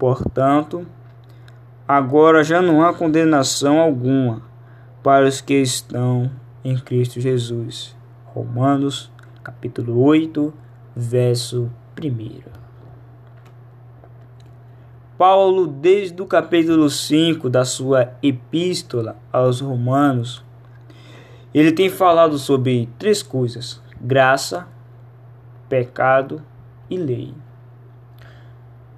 Portanto, agora já não há condenação alguma para os que estão em Cristo Jesus. Romanos, capítulo 8, verso 1. Paulo, desde o capítulo 5 da sua epístola aos Romanos, ele tem falado sobre três coisas: graça, pecado e lei.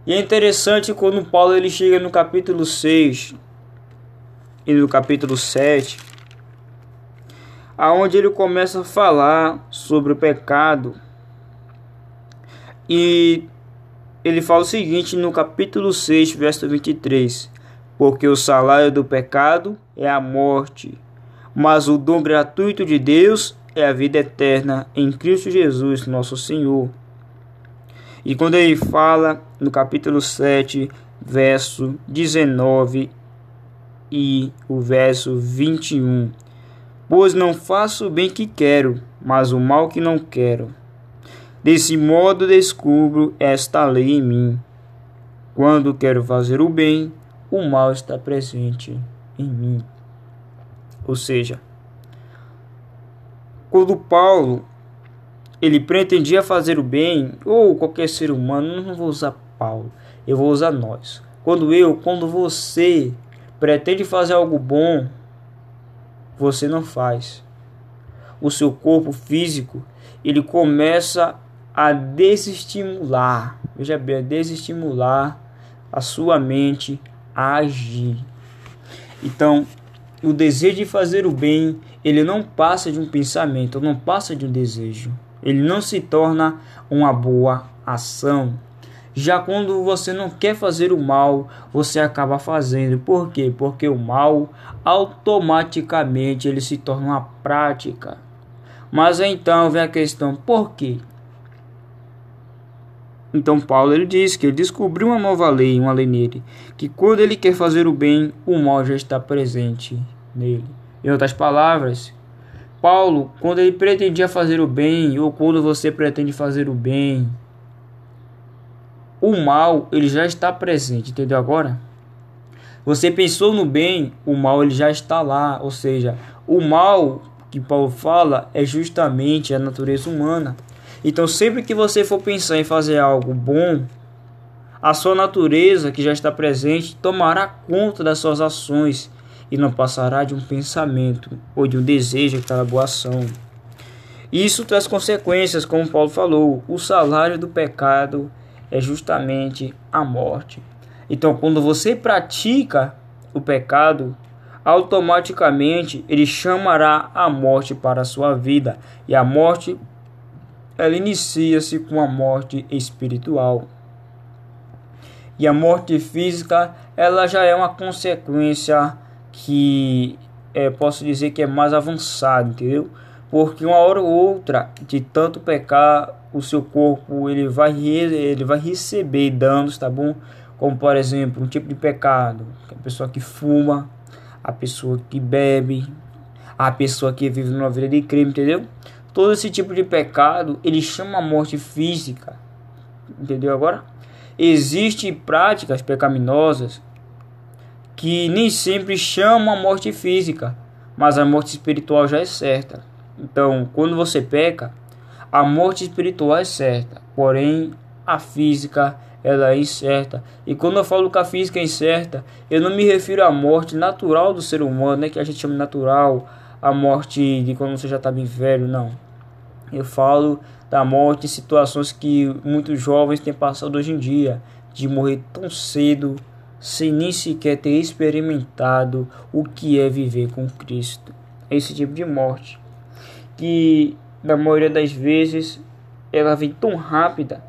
E é interessante quando Paulo ele chega no capítulo 6 e no capítulo 7, aonde ele começa a falar sobre o pecado. E ele fala o seguinte no capítulo 6, verso 23: Porque o salário do pecado é a morte, mas o dom gratuito de Deus é a vida eterna em Cristo Jesus, nosso Senhor. E quando ele fala no capítulo 7, verso 19 e o verso 21, pois não faço o bem que quero, mas o mal que não quero. Desse modo descubro esta lei em mim. Quando quero fazer o bem, o mal está presente em mim. Ou seja, quando Paulo ele pretendia fazer o bem, ou qualquer ser humano, não vou usar Paulo, eu vou usar nós. Quando eu, quando você pretende fazer algo bom, você não faz. O seu corpo físico, ele começa a desestimular, veja bem, a desestimular a sua mente a agir. Então, o desejo de fazer o bem, ele não passa de um pensamento, não passa de um desejo ele não se torna uma boa ação. Já quando você não quer fazer o mal, você acaba fazendo. Por quê? Porque o mal automaticamente ele se torna uma prática. Mas então vem a questão, por quê? Então Paulo ele diz que ele descobriu uma nova lei, uma lei nele, que quando ele quer fazer o bem, o mal já está presente nele. Em outras palavras, Paulo, quando ele pretendia fazer o bem, ou quando você pretende fazer o bem, o mal ele já está presente, entendeu agora? Você pensou no bem, o mal ele já está lá, ou seja, o mal que Paulo fala é justamente a natureza humana. Então, sempre que você for pensar em fazer algo bom, a sua natureza que já está presente tomará conta das suas ações e não passará de um pensamento ou de um desejo aquela boa ação. Isso traz consequências, como Paulo falou, o salário do pecado é justamente a morte. Então, quando você pratica o pecado, automaticamente ele chamará a morte para a sua vida, e a morte ela inicia-se com a morte espiritual. E a morte física, ela já é uma consequência que é, posso dizer que é mais avançado, entendeu? Porque uma hora ou outra, de tanto pecar, o seu corpo ele vai, ele vai receber danos, tá bom? Como por exemplo, um tipo de pecado, a pessoa que fuma, a pessoa que bebe, a pessoa que vive numa vida de crime, entendeu? Todo esse tipo de pecado, ele chama a morte física. Entendeu agora? Existem práticas pecaminosas que nem sempre chamam a morte física, mas a morte espiritual já é certa. Então, quando você peca, a morte espiritual é certa, porém a física ela é incerta. E quando eu falo que a física é incerta, eu não me refiro à morte natural do ser humano, né, que a gente chama natural, a morte de quando você já está bem velho, não. Eu falo da morte em situações que muitos jovens têm passado hoje em dia, de morrer tão cedo sem nem sequer ter experimentado o que é viver com Cristo. Esse tipo de morte que na maioria das vezes ela vem tão rápida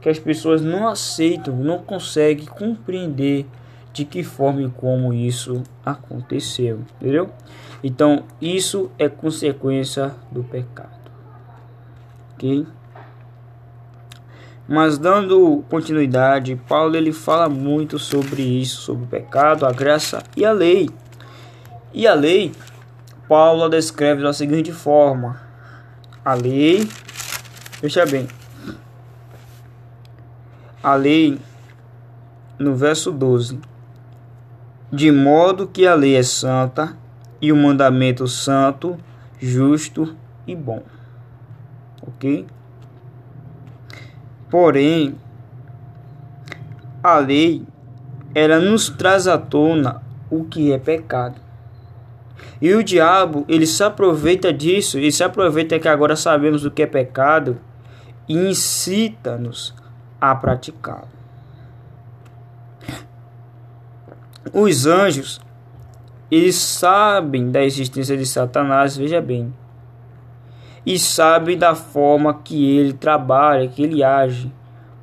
que as pessoas não aceitam, não conseguem compreender de que forma e como isso aconteceu, entendeu? Então, isso é consequência do pecado. OK? Mas dando continuidade, Paulo ele fala muito sobre isso, sobre o pecado, a graça e a lei. E a lei, Paulo descreve da seguinte forma: a lei, veja bem, a lei no verso 12: De modo que a lei é santa e o mandamento santo, justo e bom. Ok? Porém, a lei ela nos traz à tona o que é pecado. E o diabo, ele se aproveita disso, e se aproveita que agora sabemos o que é pecado e incita-nos a praticá-lo. Os anjos, eles sabem da existência de Satanás, veja bem, e sabem da forma que ele trabalha, que ele age.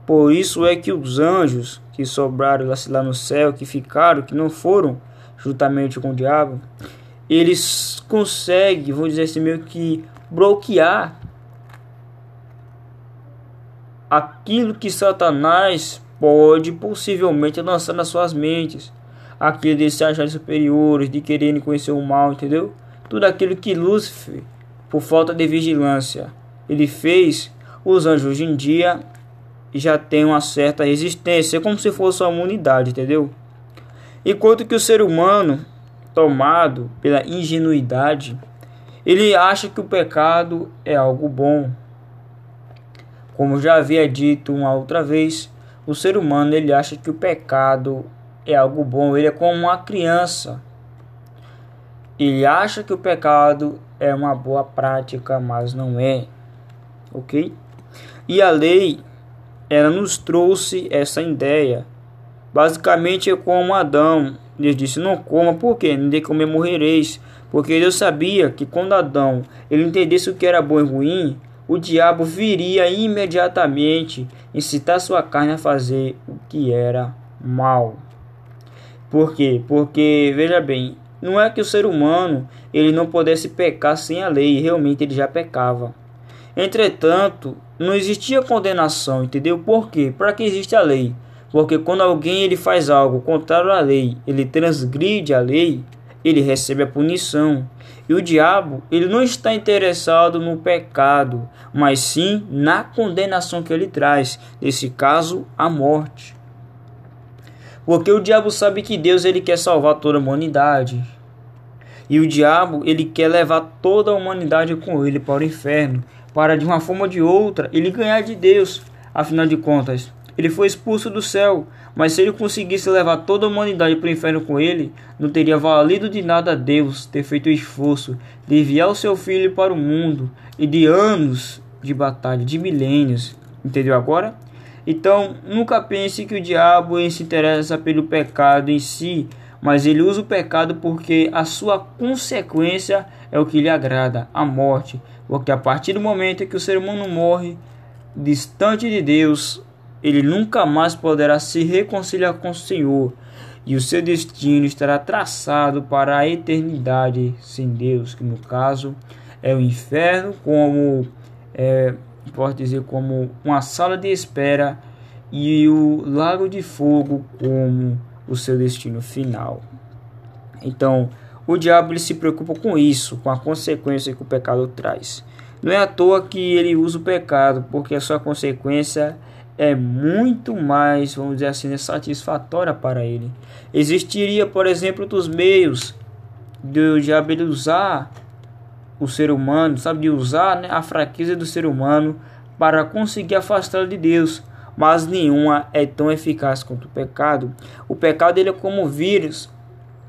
Por isso é que os anjos que sobraram lá no céu, que ficaram, que não foram juntamente com o diabo, eles conseguem, vou dizer assim, meio que bloquear aquilo que Satanás pode possivelmente lançar nas suas mentes, aquilo de se acharem superiores, de quererem conhecer o mal, entendeu? Tudo aquilo que Lúcifer, por falta de vigilância, ele fez, os anjos hoje em dia já têm uma certa resistência, como se fosse uma imunidade, entendeu? Enquanto que o ser humano, tomado pela ingenuidade, ele acha que o pecado é algo bom, como já havia dito uma outra vez, o ser humano ele acha que o pecado é algo bom, ele é como uma criança. Ele acha que o pecado é uma boa prática, mas não é. OK? E a lei ela nos trouxe essa ideia. Basicamente é como Adão, Deus disse: "Não coma, porque nem de comer morrereis". Porque Deus sabia que quando Adão ele entendesse o que era bom e ruim, o diabo viria imediatamente incitar sua carne a fazer o que era mal. Por quê? Porque, veja bem, não é que o ser humano ele não pudesse pecar sem a lei, realmente ele já pecava. Entretanto, não existia condenação, entendeu? Por quê? Para que existe a lei? Porque quando alguém ele faz algo contrário à lei, ele transgride a lei, ele recebe a punição. E o diabo, ele não está interessado no pecado, mas sim na condenação que ele traz, nesse caso, a morte. Porque o diabo sabe que Deus ele quer salvar toda a humanidade. E o diabo, ele quer levar toda a humanidade com ele para o inferno, para de uma forma ou de outra ele ganhar de Deus. Afinal de contas, ele foi expulso do céu, mas se ele conseguisse levar toda a humanidade para o inferno com ele, não teria valido de nada a Deus ter feito o esforço de enviar o seu filho para o mundo e de anos de batalha, de milênios. Entendeu agora? Então, nunca pense que o diabo se interessa pelo pecado em si, mas ele usa o pecado porque a sua consequência é o que lhe agrada, a morte. Porque a partir do momento que o ser humano morre, distante de Deus, ele nunca mais poderá se reconciliar com o Senhor e o seu destino estará traçado para a eternidade sem Deus, que no caso é o inferno, como é, pode dizer como uma sala de espera e o lago de fogo como o seu destino final. Então, o diabo ele se preocupa com isso, com a consequência que o pecado traz. Não é à toa que ele usa o pecado, porque a sua consequência é muito mais, vamos dizer assim, satisfatória para ele. Existiria, por exemplo, dos meios de diabo usar o ser humano, sabe, de usar né, a fraqueza do ser humano para conseguir afastá-lo de Deus, mas nenhuma é tão eficaz quanto o pecado. O pecado ele é como um vírus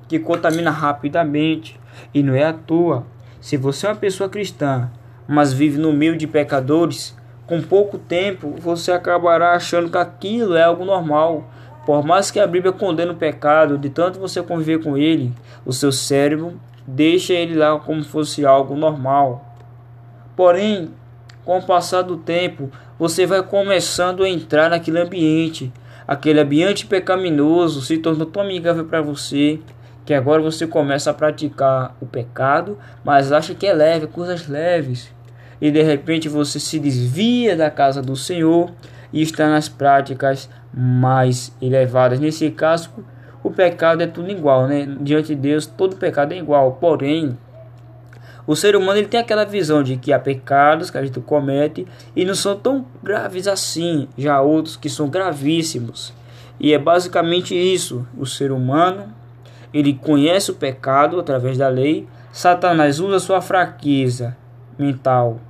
que contamina rapidamente e não é à toa. Se você é uma pessoa cristã, mas vive no meio de pecadores, com pouco tempo você acabará achando que aquilo é algo normal. Por mais que a Bíblia condene o pecado, de tanto você conviver com ele, o seu cérebro deixa ele lá como se fosse algo normal. Porém, com o passar do tempo, você vai começando a entrar naquele ambiente. Aquele ambiente pecaminoso se tornou tão amigável para você que agora você começa a praticar o pecado, mas acha que é leve, coisas leves e de repente você se desvia da casa do Senhor e está nas práticas mais elevadas. Nesse caso, o pecado é tudo igual, né? Diante de Deus, todo pecado é igual. Porém, o ser humano ele tem aquela visão de que há pecados que a gente comete e não são tão graves assim. Já outros que são gravíssimos. E é basicamente isso. O ser humano, ele conhece o pecado através da lei. Satanás usa sua fraqueza mental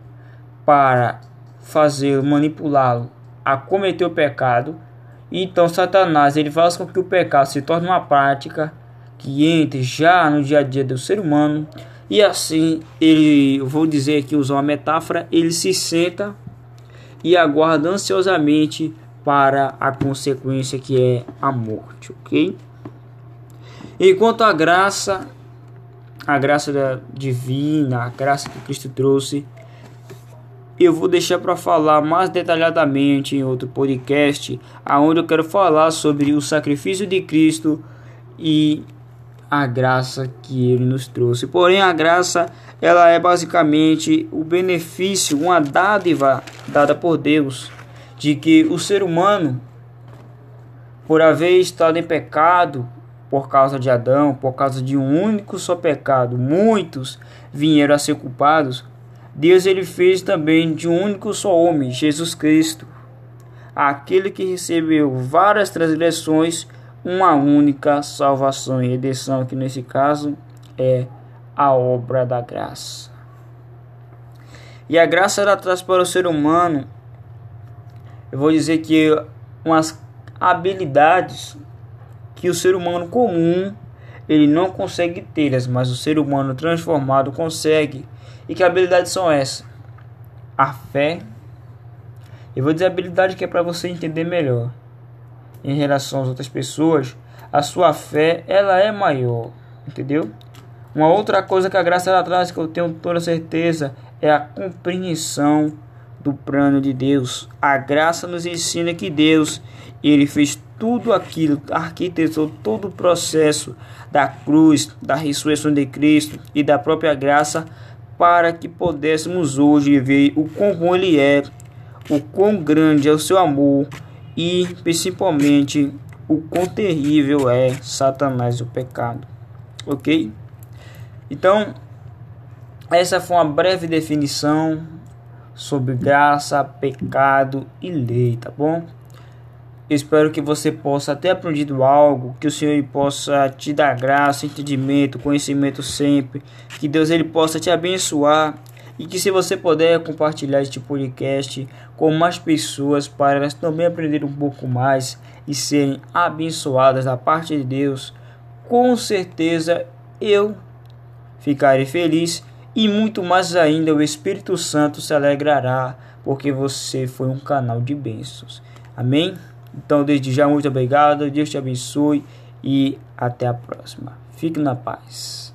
para fazer manipulá-lo a cometer o pecado. Então Satanás ele faz com que o pecado se torne uma prática que entre já no dia a dia do ser humano e assim ele, vou dizer aqui usar uma metáfora, ele se senta e aguarda ansiosamente para a consequência que é a morte, ok? Enquanto a graça, a graça divina, a graça que Cristo trouxe, eu vou deixar para falar mais detalhadamente em outro podcast, aonde eu quero falar sobre o sacrifício de Cristo e a graça que ele nos trouxe. Porém, a graça ela é basicamente o benefício, uma dádiva dada por Deus, de que o ser humano, por haver estado em pecado por causa de Adão, por causa de um único só pecado, muitos vieram a ser culpados. Deus ele fez também de um único só homem, Jesus Cristo, aquele que recebeu várias transgressões uma única salvação e redenção, que nesse caso é a obra da graça. E a graça ela traz para o ser humano, eu vou dizer que umas habilidades que o ser humano comum ele não consegue tê-las, mas o ser humano transformado consegue. E que habilidades são essas? A fé. Eu vou dizer a habilidade que é para você entender melhor em relação às outras pessoas, a sua fé ela é maior, entendeu? Uma outra coisa que a graça ela traz que eu tenho toda certeza é a compreensão do plano de Deus. A graça nos ensina que Deus ele fez tudo aquilo, arquitetou todo o processo da cruz, da ressurreição de Cristo e da própria graça para que pudéssemos hoje ver o quão bom ele é, o quão grande é o seu amor e principalmente o quão terrível é Satanás o pecado. Ok? Então, essa foi uma breve definição sobre graça, pecado e lei, tá bom? Espero que você possa ter aprendido algo, que o Senhor possa te dar graça, entendimento, conhecimento sempre, que Deus ele possa te abençoar e que se você puder compartilhar este podcast com mais pessoas para elas também aprenderem um pouco mais e serem abençoadas da parte de Deus, com certeza eu ficarei feliz e muito mais ainda o Espírito Santo se alegrará porque você foi um canal de bênçãos. Amém? Então, desde já, muito obrigado. Deus te abençoe e até a próxima. Fique na paz.